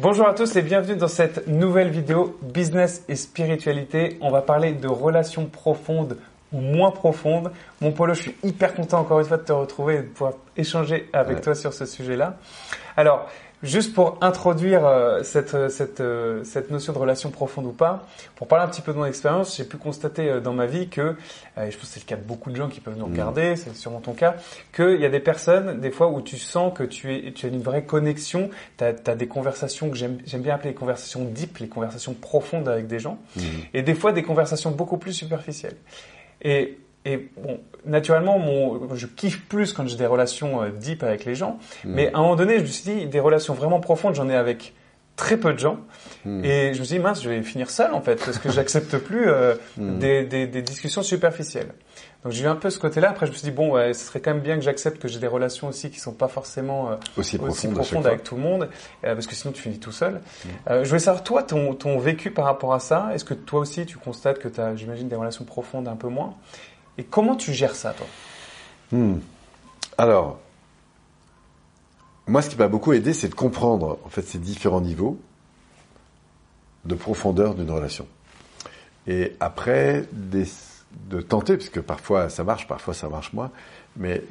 Bonjour à tous et bienvenue dans cette nouvelle vidéo Business et spiritualité. On va parler de relations profondes ou moins profondes. Mon Polo, je suis hyper content encore une fois de te retrouver et de pouvoir échanger avec toi sur ce sujet-là. Alors, Juste pour introduire euh, cette, euh, cette, euh, cette notion de relation profonde ou pas, pour parler un petit peu de mon expérience, j'ai pu constater dans ma vie que, et je pense que c'est le cas de beaucoup de gens qui peuvent nous mmh. regarder, c'est sûrement ton cas, qu'il y a des personnes, des fois, où tu sens que tu, es, tu as une vraie connexion, tu as, des conversations que j'aime bien appeler les conversations deep, les conversations profondes avec des gens, mmh. et des fois des conversations beaucoup plus superficielles. Et et bon, naturellement, mon, je kiffe plus quand j'ai des relations euh, deep avec les gens. Hmm. Mais à un moment donné, je me suis dit, des relations vraiment profondes, j'en ai avec très peu de gens. Hmm. Et je me suis dit, mince, je vais finir seul en fait, parce que j'accepte plus euh, hmm. des, des, des, discussions superficielles. Donc j'ai eu un peu ce côté-là. Après, je me suis dit, bon, ouais, ce serait quand même bien que j'accepte que j'ai des relations aussi qui sont pas forcément euh, aussi, profondes, avec tout le monde, parce que sinon tu finis tout seul. je voulais savoir, toi, ton, ton vécu par rapport à ça, est-ce que toi aussi tu constates que tu as, j'imagine, des relations profondes un peu moins? Et comment tu gères ça, toi? Hmm. Alors, moi, ce qui m'a beaucoup aidé, c'est de comprendre en fait ces différents niveaux de profondeur d'une relation. Et après, de tenter, puisque parfois ça marche, parfois ça marche moins, mais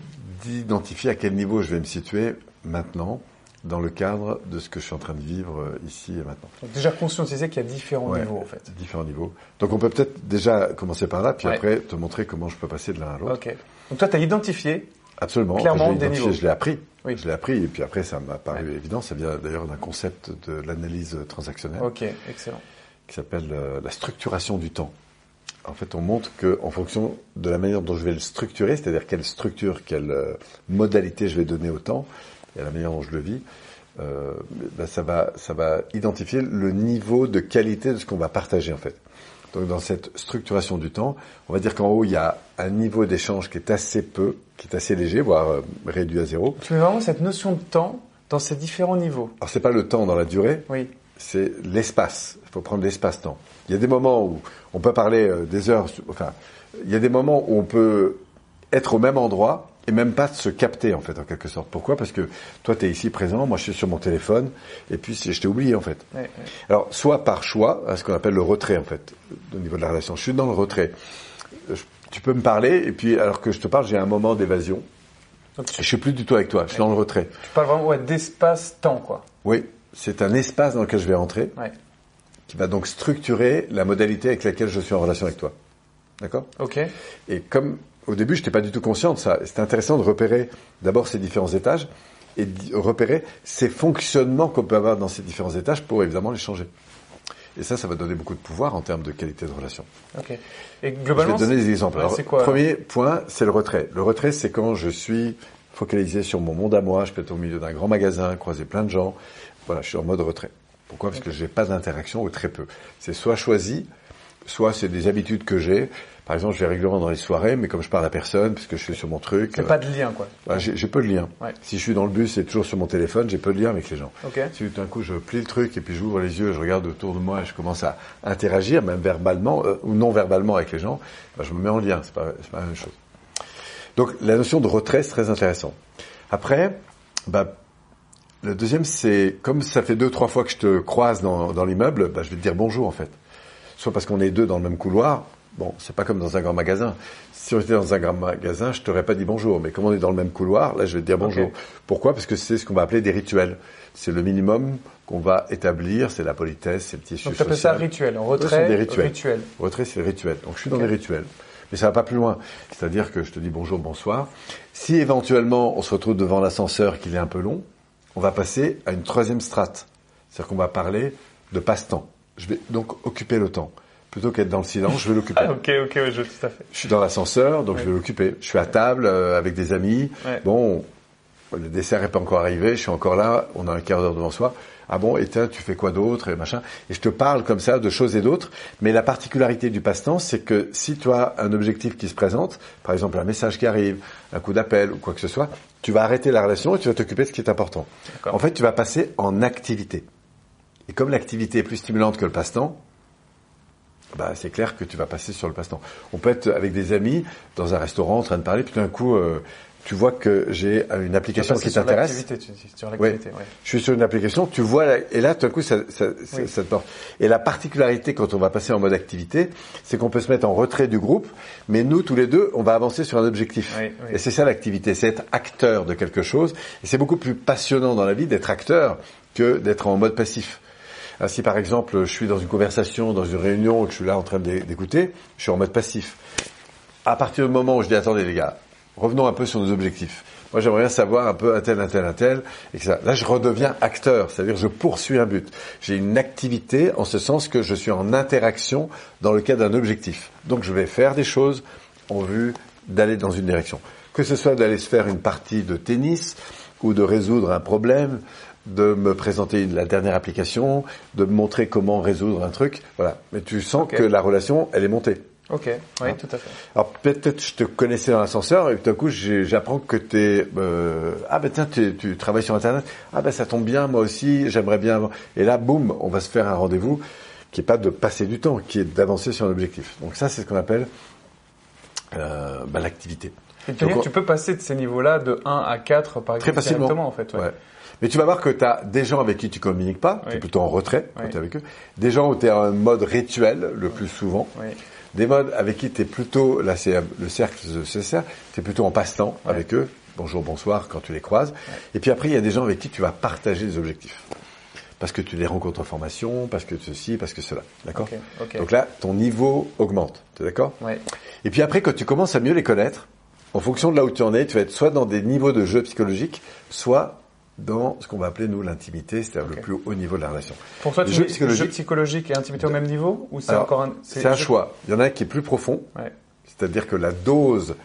d'identifier à quel niveau je vais me situer maintenant dans le cadre de ce que je suis en train de vivre euh, ici et maintenant. Donc déjà conscientiser qu'il y a différents niveaux en fait. Différents niveaux. Donc on peut peut-être déjà commencer par là, puis après te montrer comment je peux passer de l'un à l'autre. Ok. Donc toi tu as identifié Absolument. clairement des niveaux. Je l'ai appris. Oui. Je l'ai appris et puis après ça m'a paru évident. Ça vient d'ailleurs d'un concept de l'analyse transactionnelle. Ok, excellent. Qui s'appelle euh, la structuration du temps. En fait, on montre que en fonction de la manière dont je vais le structurer, c'est-à-dire quelle structure, quelle euh, modalité je vais donner au temps, et à la manière dont je le vis, euh, ben ça va ça va identifier le niveau de qualité de ce qu'on va partager en fait. Donc dans cette structuration du temps, on va dire qu'en haut il y a un niveau d'échange qui est assez peu, qui est assez léger, voire euh, réduit à zéro. Tu mets vraiment cette notion de temps dans ces différents niveaux. Alors c'est pas le temps dans la durée, oui. c'est l'espace. Il faut prendre l'espace-temps. Il y a des moments où on peut parler euh, des heures, enfin il y a des moments où on peut être au même endroit et même pas de se capter en fait en quelque sorte. Pourquoi? Parce que toi tu es ici présent, moi je suis sur mon téléphone et puis je t'ai oublié en fait. Alors soit par choix, à ce qu'on appelle le retrait en fait au niveau de la relation. Je suis dans le retrait. tu peux me parler et puis alors que je te parle, j'ai un moment d'évasion. Je suis plus du tout avec toi, je suis dans le retrait. Tu parles vraiment d'espace-temps quoi. Oui, c'est un espace dans lequel je vais entrer. Qui va donc structurer la modalité avec laquelle je suis en relation avec toi. D'accord? Ok. Et comme au début, je n'étais pas du tout conscient de ça. C'était intéressant de repérer d'abord ces différents étages et de repérer ces fonctionnements qu'on peut avoir dans ces différents étages pour évidemment les changer. Et ça, ça va donner beaucoup de pouvoir en termes de qualité de relation. Ok. Et globalement, je vais te donner des exemples. premier point, c'est le retrait. Le retrait, c'est quand je suis focalisé sur mon monde à moi. Je peux être au milieu d'un grand magasin, croiser plein de gens. Voilà, je suis en mode retrait. Pourquoi? Parce que j'ai pas d'interaction ou très peu. C'est soit choisi, soit c'est des habitudes que j'ai. Par exemple, je vais régulièrement dans les soirées, mais comme je parle à personne, puisque je suis sur mon truc. C'est pas de lien, quoi. Bah, j'ai peu de lien. Si je suis dans le bus et toujours sur mon téléphone, j'ai peu de lien avec les gens. Si tout d'un coup je plie le truc et puis j'ouvre les yeux, je regarde autour de moi et je commence à interagir, même verbalement euh, ou non verbalement avec les gens, bah, je me mets en lien. C'est pas, pas la même chose. Donc la notion de retrait, c'est très intéressant. Après, bah, le deuxième, c'est comme ça fait deux, trois fois que je te croise dans, dans l'immeuble, bah, je vais te dire bonjour en fait. Soit parce qu'on est deux dans le même couloir, Bon, c'est pas comme dans un grand magasin. Si on était dans un grand magasin, je t'aurais pas dit bonjour. Mais comme on est dans le même couloir, là, je vais te dire bonjour. Pourquoi? Parce que c'est ce qu'on va appeler des rituels. C'est le minimum qu'on va établir, c'est la politesse, c'est le tissu Donc, tu ça rituel. En retrait, des rituels. Retrait, c'est le rituel. Donc, je suis dans les rituels. Mais ça va pas plus loin. C'est-à-dire que je te dis bonjour, bonsoir. Si éventuellement on se retrouve devant l'ascenseur qu'il est un peu long, on va passer à une troisième strate. C'est-à-dire qu'on va parler de passe-temps. Je vais donc occuper le temps plutôt qu'être dans le silence, je vais l'occuper. Ah, ok, ok, je tout à fait. Je suis dans l'ascenseur, donc je vais l'occuper. Je suis à table euh, avec des amis. Bon, le dessert n'est pas encore arrivé, je suis encore là, on a un quart d'heure devant soi. Ah bon, et tu fais quoi d'autre et machin. Et je te parle comme ça de choses et d'autres. Mais la particularité du passe-temps, c'est que si tu as un objectif qui se présente, par exemple un message qui arrive, un coup d'appel ou quoi que ce soit, tu vas arrêter la relation et tu vas t'occuper de ce qui est important. En fait, tu vas passer en activité. Et comme l'activité est plus stimulante que le passe-temps, bah, c'est clair que tu vas passer sur le passe-temps. On peut être avec des amis dans un restaurant en train de parler, puis d'un coup, euh, tu vois que j'ai une application qui t'intéresse. Sur l'activité, oui. Je suis sur une application, tu vois, et là, tout à coup, ça, ça, ça, te porte. Et la particularité quand on va passer en mode activité, c'est qu'on peut se mettre en retrait du groupe, mais nous, tous les deux, on va avancer sur un objectif. Et c'est ça l'activité, c'est être acteur de quelque chose. Et c'est beaucoup plus passionnant dans la vie d'être acteur que d'être en mode passif. Si par exemple, je suis dans une conversation, dans une réunion, que je suis là en train d'écouter, je suis en mode passif. À partir du moment où je dis, attendez les gars, revenons un peu sur nos objectifs. Moi, j'aimerais bien savoir un peu un tel, un tel, un tel, et ça. Là, je redeviens acteur, c'est-à-dire je poursuis un but. J'ai une activité en ce sens que je suis en interaction dans le cadre d'un objectif. Donc, je vais faire des choses en vue d'aller dans une direction. Que ce soit d'aller se faire une partie de tennis ou de résoudre un problème, de me présenter la dernière application, de me montrer comment résoudre un truc. Voilà. Mais tu sens que la relation, elle est montée. Ok, oui, hein tout à fait. Alors peut-être je te connaissais dans l'ascenseur et tout à coup j'apprends que es, euh, ah ben tiens tu, tu, travailles sur internet ah ben ça tombe bien moi aussi j'aimerais bien et là boum on va se faire un rendez-vous qui est pas de passer du temps qui est d'avancer sur un objectif donc ça c'est ce qu'on appelle euh, bah, l'activité. Et tu, tu peux passer de ces niveaux-là de 1 à 4 par exemple très facilement en fait. Ouais. Mais tu vas voir que tu as des gens avec qui tu communiques pas, tu es plutôt en retrait quand tu es avec eux, des gens où tu es en mode rituel le plus souvent. Oui des modes avec qui tu es plutôt, là c'est le cercle c'est ça, tu es plutôt en passe-temps avec eux, bonjour, bonsoir quand tu les croises. Et puis après, il y a des gens avec qui tu vas partager des objectifs. Parce que tu les rencontres en formation, parce que ceci, parce que cela. D'accord Donc là, ton niveau augmente. Tu es d'accord ouais. Et puis après, quand tu commences à mieux les connaître, en fonction de là où tu en es, tu vas être soit dans des niveaux de jeu psychologique, soit dans ce qu'on va appeler, nous, l'intimité, c'est-à-dire le plus haut niveau de la relation. Pour toi, tu jeu psychologique, psychologique et intimité au même niveau ou c'est encore un... C'est un choix. Il y en a un qui est plus profond, ouais. c'est-à-dire que la dose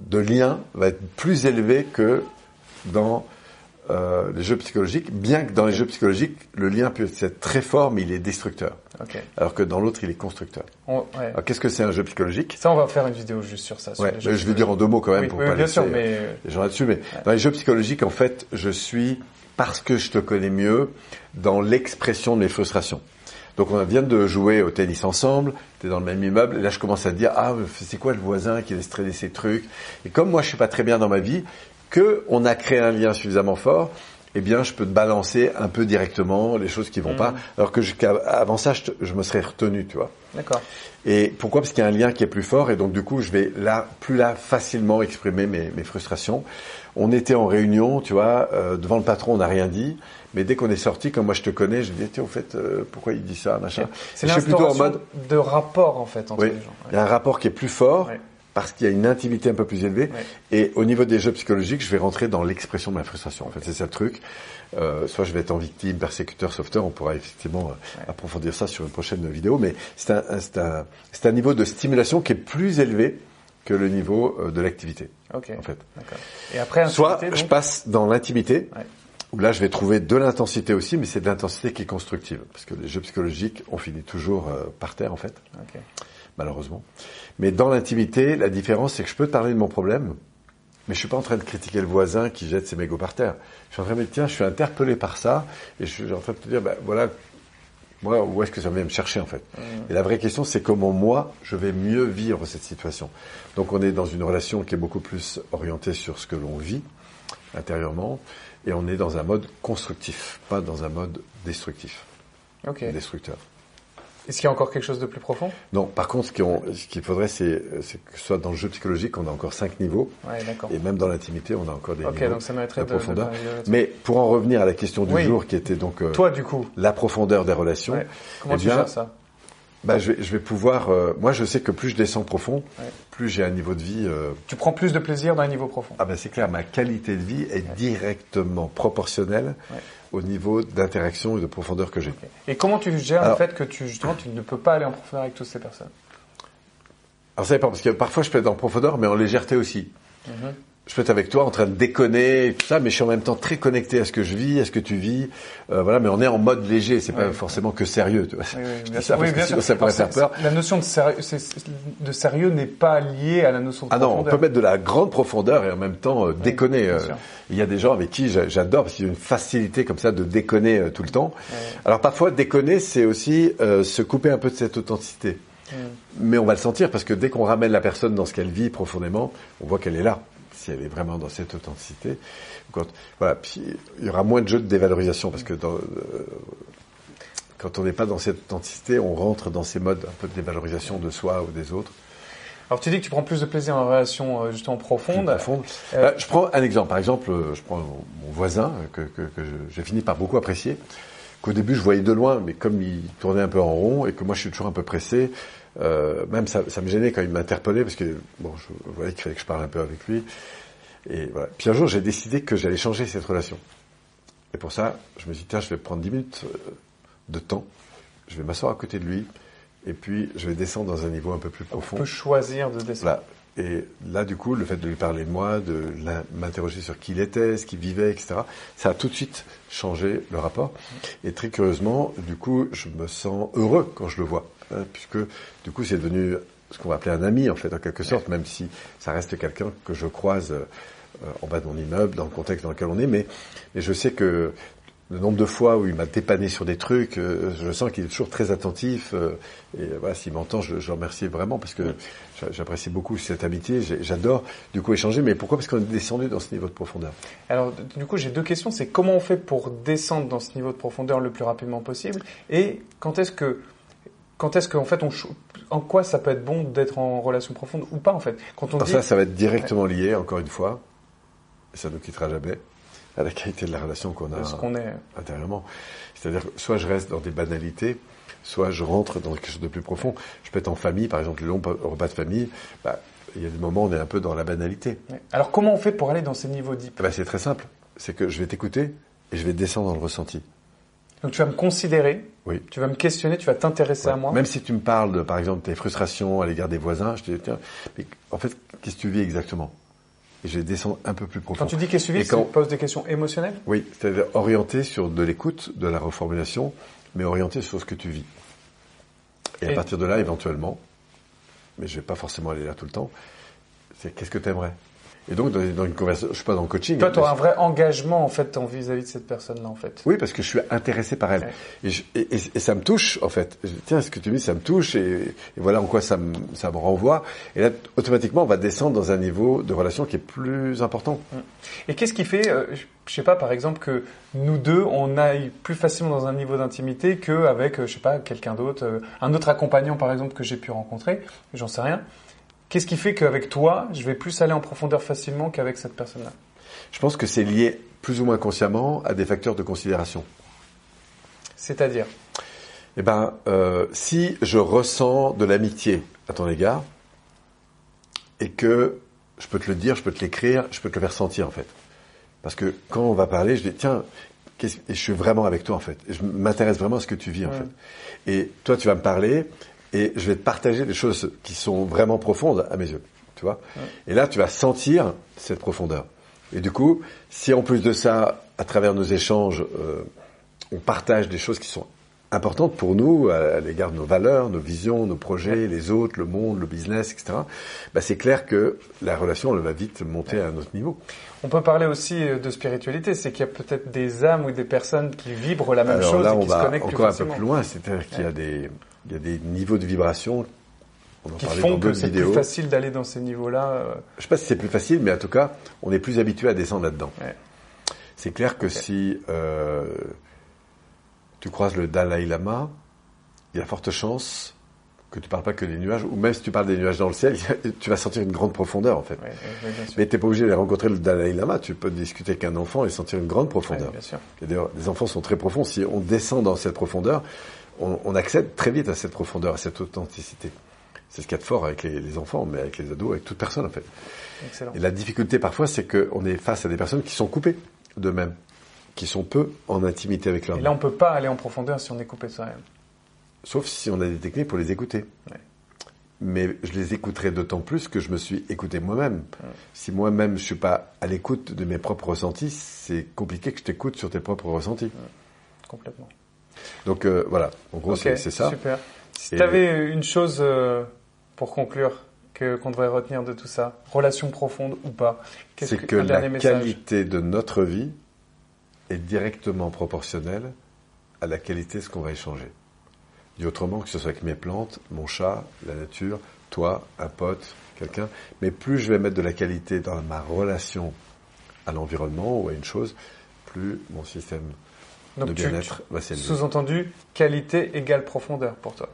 de lien va être plus élevée que dans euh, les jeux psychologiques, bien que dans les jeux psychologiques, le lien peut être très fort, mais il est destructeur. Alors que dans l'autre, il est constructeur. Alors qu'est-ce que c'est un jeu psychologique? Ça, on va faire une vidéo juste sur ça. Sur je vais dire en deux mots quand même pour pas laisser mais... les gens là-dessus. Mais dans les jeux psychologiques, en fait, je suis parce que je te connais mieux dans l'expression de mes frustrations. Donc on vient de jouer au tennis ensemble, tu es dans le même immeuble, et là je commence à te dire, ah c'est quoi le voisin qui laisse traîner ses trucs? Et comme moi je suis pas très bien dans ma vie, que on a créé un lien suffisamment fort, eh bien, je peux te balancer un peu directement les choses qui vont pas, mm. alors que avant ça, je, me serais retenu, tu vois. D'accord. Et pourquoi? Parce qu'il y a un lien qui est plus fort, et donc du coup, je vais là plus là facilement exprimer mes, frustrations. On était en réunion, tu vois, euh, devant le patron, on n'a rien dit, mais dès qu'on est sorti, comme moi je te connais, je dis tiens, au fait, euh, pourquoi il dit ça, machin. C'est plutôt en mode de rapport en fait entre les gens. Il y a un rapport qui est plus fort parce qu'il y a une intimité un peu plus élevée. Et au niveau des jeux psychologiques, je vais rentrer dans l'expression de ma frustration. En fait, c'est ça le truc. Euh, soit je vais être en victime, persécuteur, sauveteur. On pourra effectivement euh, approfondir ça sur une prochaine vidéo. Mais c'est un, un, un, niveau de stimulation qui est plus élevé que le niveau euh, de l'activité. Ok. En fait. Et après, soit je passe dans l'intimité. Où là, je vais trouver de l'intensité aussi, mais c'est de l'intensité qui est constructive, parce que les jeux psychologiques, on finit toujours euh, par terre en fait. Okay malheureusement. Mais dans l'intimité, la différence, c'est que je peux te parler de mon problème, mais je suis pas en train de critiquer le voisin qui jette ses mégots par terre. Je suis en train de me dire, tiens, je suis interpellé par ça, et je suis en train de te dire, ben voilà, moi, où est-ce que ça vient me chercher en fait? Mmh. Et la vraie question, c'est comment moi, je vais mieux vivre cette situation? Donc on est dans une relation qui est beaucoup plus orientée sur ce que l'on vit intérieurement, et on est dans un mode constructif, pas dans un mode destructif, okay. destructeur. Est-ce qu'il y a encore quelque chose de plus profond? Non, par contre, ce qu'il faudrait, c'est que ce soit dans le jeu psychologique, on a encore cinq niveaux. Ouais, et même dans l'intimité, on a encore des okay, niveaux donc ça de, profondeur. Mais pour en revenir à la question du jour, qui était donc euh, toi, du coup, la profondeur des relations. Ouais. Comment eh tu gères ça? Bah, je, vais, je vais pouvoir. Euh, moi, je sais que plus je descends profond, plus j'ai un niveau de vie. Euh, tu prends plus de plaisir dans un niveau profond. Ah ben c'est clair. Ma qualité de vie est directement proportionnelle au niveau d'interaction et de profondeur que j'ai. Et comment tu gères le fait que tu justement tu ne peux pas aller en profondeur avec toutes ces personnes? Alors ça dépend parce que parfois je peux être en profondeur, mais en légèreté aussi. Mhm je peux être avec toi en train de déconner et tout ça, mais je suis en même temps très connecté à ce que je vis, à ce que tu vis. Euh, voilà, mais on est en mode léger, c'est pas forcément que sérieux. Tu vois. Oui, oui, bien ça, sûr. ça pourrait faire peur. La notion de sérieux, de sérieux n'est pas liée à la notion de ah non, on peut mettre de la grande profondeur et en même temps euh, déconner. Euh, il y a des gens avec qui j'adore parce qu'il y a une facilité comme ça de déconner euh, tout le temps. Alors parfois déconner, c'est aussi se couper un peu de cette authenticité. Mais on va le sentir parce que dès qu'on ramène la personne dans ce qu'elle vit profondément, on voit qu'elle est là si elle est vraiment dans cette authenticité. Quand, voilà, puis il y aura moins de jeux de dévalorisation parce que dans, euh, quand on n'est pas dans cette authenticité, on rentre dans ces modes un peu de dévalorisation de soi ou des autres. Alors tu dis que tu prends plus de plaisir en relation euh, justement profonde. profonde. Euh, je prends un exemple. Par exemple, je prends mon voisin que, que, que j'ai fini par beaucoup apprécier. Qu'au début je voyais de loin, mais comme il tournait un peu en rond et que moi je suis toujours un peu pressé, euh, même ça, ça, me gênait quand il m'interpellait parce que bon, je, voyais qu'il fallait que je parle un peu avec lui. Et voilà. Puis un jour, j'ai décidé que j'allais changer cette relation. Et pour ça, je me suis dit, tiens, je vais prendre 10 minutes euh, de temps, je vais m'asseoir à côté de lui, et puis je vais descendre dans un niveau un peu plus profond. On peut choisir de descendre. Et là, du coup, le fait de lui parler de moi, de m'interroger sur qui il était, ce qu'il vivait, etc., ça a tout de suite changé le rapport. Et très curieusement, du coup, je me sens heureux quand je le vois, hein, puisque du coup, c'est devenu ce qu'on va appeler un ami, en fait, en quelque sorte, même si ça reste quelqu'un que je croise euh, en bas de mon immeuble, dans le contexte dans lequel on est, mais, mais je sais que le nombre de fois où il m'a dépanné sur des trucs, euh, je sens qu'il est toujours très attentif. Euh, et voilà, s'il m'entend, je, je le remercie vraiment parce que j'apprécie beaucoup cette amitié. J'adore du coup échanger. Mais pourquoi? Parce qu'on est descendu dans ce niveau de profondeur. Alors du coup, j'ai deux questions. C'est comment on fait pour descendre dans ce niveau de profondeur le plus rapidement possible? Et quand est-ce que quand est-ce qu'en fait on en quoi ça peut être bon d'être en relation profonde ou pas en fait? Quand on dit... ça, ça va être directement lié encore une fois. Et ça ne nous quittera jamais à la qualité de la relation qu'on a intérieurement. C'est-à-dire, soit je reste dans des banalités, soit je rentre dans quelque chose de plus profond. Je peux être en famille, par exemple, le long repas de famille, bah, il y a des moments où on est un peu dans la banalité. Alors comment on fait pour aller dans ces niveaux deep? Bah, C'est très simple. C'est que je vais t'écouter et je vais descendre dans le ressenti. Donc tu vas me considérer, oui. tu vas me questionner, tu vas t'intéresser à moi. Même si tu me parles, de, par exemple, tes frustrations à l'égard des voisins, je te dis, tiens, mais en fait, qu'est-ce que tu vis exactement? Et je vais descendre un peu plus profond. Quand tu dis qu'est-ce que tu poses des questions émotionnelles? Oui, c'est-à-dire orienté sur de l'écoute, de la reformulation, mais orienté sur ce que tu vis. Et, à partir de là, éventuellement, mais je vais pas forcément aller là tout le temps, c'est qu'est-ce que tu aimerais et donc, dans, une conversation, je suis pas dans le coaching. Toi, tu auras un vrai engagement, en fait, vis-à-vis de cette personne-là, en fait. Oui, parce que je suis intéressé par elle. Et, et, et, ça me touche, en fait. Tiens, ce que tu me dis, ça me touche, et, voilà en quoi ça me, ça me renvoie. Et là, automatiquement, on va descendre dans un niveau de relation qui est plus important. Mm. Et qu'est-ce qui fait, euh, je sais pas, par exemple, que nous deux, on aille plus facilement dans un niveau d'intimité qu'avec, euh, je sais pas, quelqu'un d'autre, euh, un autre accompagnant, par exemple, que j'ai pu rencontrer, j'en sais rien. Qu'est-ce qui fait qu'avec toi, je vais plus aller en profondeur facilement qu'avec cette personne-là? Je pense que c'est lié plus ou moins consciemment à des facteurs de considération. C'est-à-dire? Eh ben, euh, si je ressens de l'amitié à ton égard et que je peux te le dire, je peux te l'écrire, je peux te le faire sentir en fait. Parce que quand on va parler, je dis tiens, et je suis vraiment avec toi en fait. je m'intéresse vraiment à ce que tu vis en fait. Et toi, tu vas me parler et je vais te partager des choses qui sont vraiment profondes à mes yeux, tu vois. Et là, tu vas sentir cette profondeur. Et du coup, si en plus de ça, à travers nos échanges, euh, on partage des choses qui sont importantes pour nous à, l'égard de nos valeurs, nos visions, nos projets, les autres, le monde, le business, etc. Bah, c'est clair que la relation elle va vite monter à un autre niveau. On peut parler aussi euh, de spiritualité, c'est qu'il y a peut-être des âmes ou des personnes qui vibrent la même chose et qui se connectent encore un peu plus loin, c'est-à-dire qu'il y a des il y a des niveaux de vibration on en qui font que c'est plus facile d'aller dans ces niveaux-là. Euh. Je sais pas si c'est plus facile, mais en tout cas, on est plus habitué à descendre là-dedans. C'est clair que si euh, tu croises le Dalai Lama, il y a forte chance que tu parles pas que des nuages, ou même si tu parles des nuages dans le ciel, tu vas sentir une grande profondeur en fait. mais tu n'es pas obligé de rencontrer le Dalai Lama, tu peux discuter avec un enfant et sentir une grande profondeur. D'ailleurs, les enfants sont très profonds. Si on descend dans cette profondeur, on, accède très vite à cette profondeur, à cette authenticité. C'est ce qu'il y a de fort avec les, enfants, mais avec les ados, avec toute personne en fait. Et la difficulté parfois, c'est qu'on est face à des personnes qui sont coupées d'eux-mêmes, qui sont peu en intimité avec leur. Et là, on peut pas aller en profondeur si on est coupé de soi-même. Sauf si on a des techniques pour les écouter. Mais je les écouterai d'autant plus que je me suis écouté moi-même. Si moi-même je suis pas à l'écoute de mes propres ressentis, c'est compliqué que je t'écoute sur tes propres ressentis. Complètement. Donc euh, voilà, en gros c'est ça. Super. Si tu avais une chose euh, pour conclure qu'on devrait retenir de tout ça, relation profonde ou pas, c'est que, que la qualité de notre vie est directement proportionnelle à la qualité de ce qu'on va échanger. Dit autrement, que ce soit avec mes plantes, mon chat, la nature, toi, un pote, quelqu'un, mais plus je vais mettre de la qualité dans ma relation à l'environnement ou à une chose, plus mon système de bien-être va s'élever. Sous-entendu, qualité égale profondeur pour toi.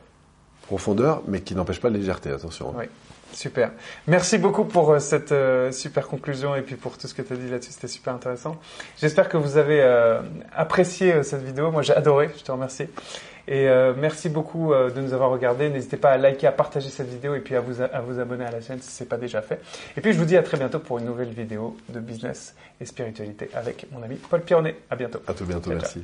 Profondeur, mais qui n'empêche pas la légèreté, attention. Oui. Super. Merci beaucoup pour euh, cette euh, super conclusion et puis pour tout ce que tu as dit là-dessus. C'était super intéressant. J'espère que vous avez euh, apprécié cette vidéo. Moi, j'ai adoré. Je te remercie. Et merci beaucoup de nous avoir regardés. N'hésitez pas à liker, à partager cette vidéo et puis à vous, à vous abonner à la chaîne si ce n'est pas déjà fait. Et puis, je vous dis à très bientôt pour une nouvelle vidéo de business et spiritualité avec mon ami Paul Pironnet. À bientôt. À tout bientôt. merci.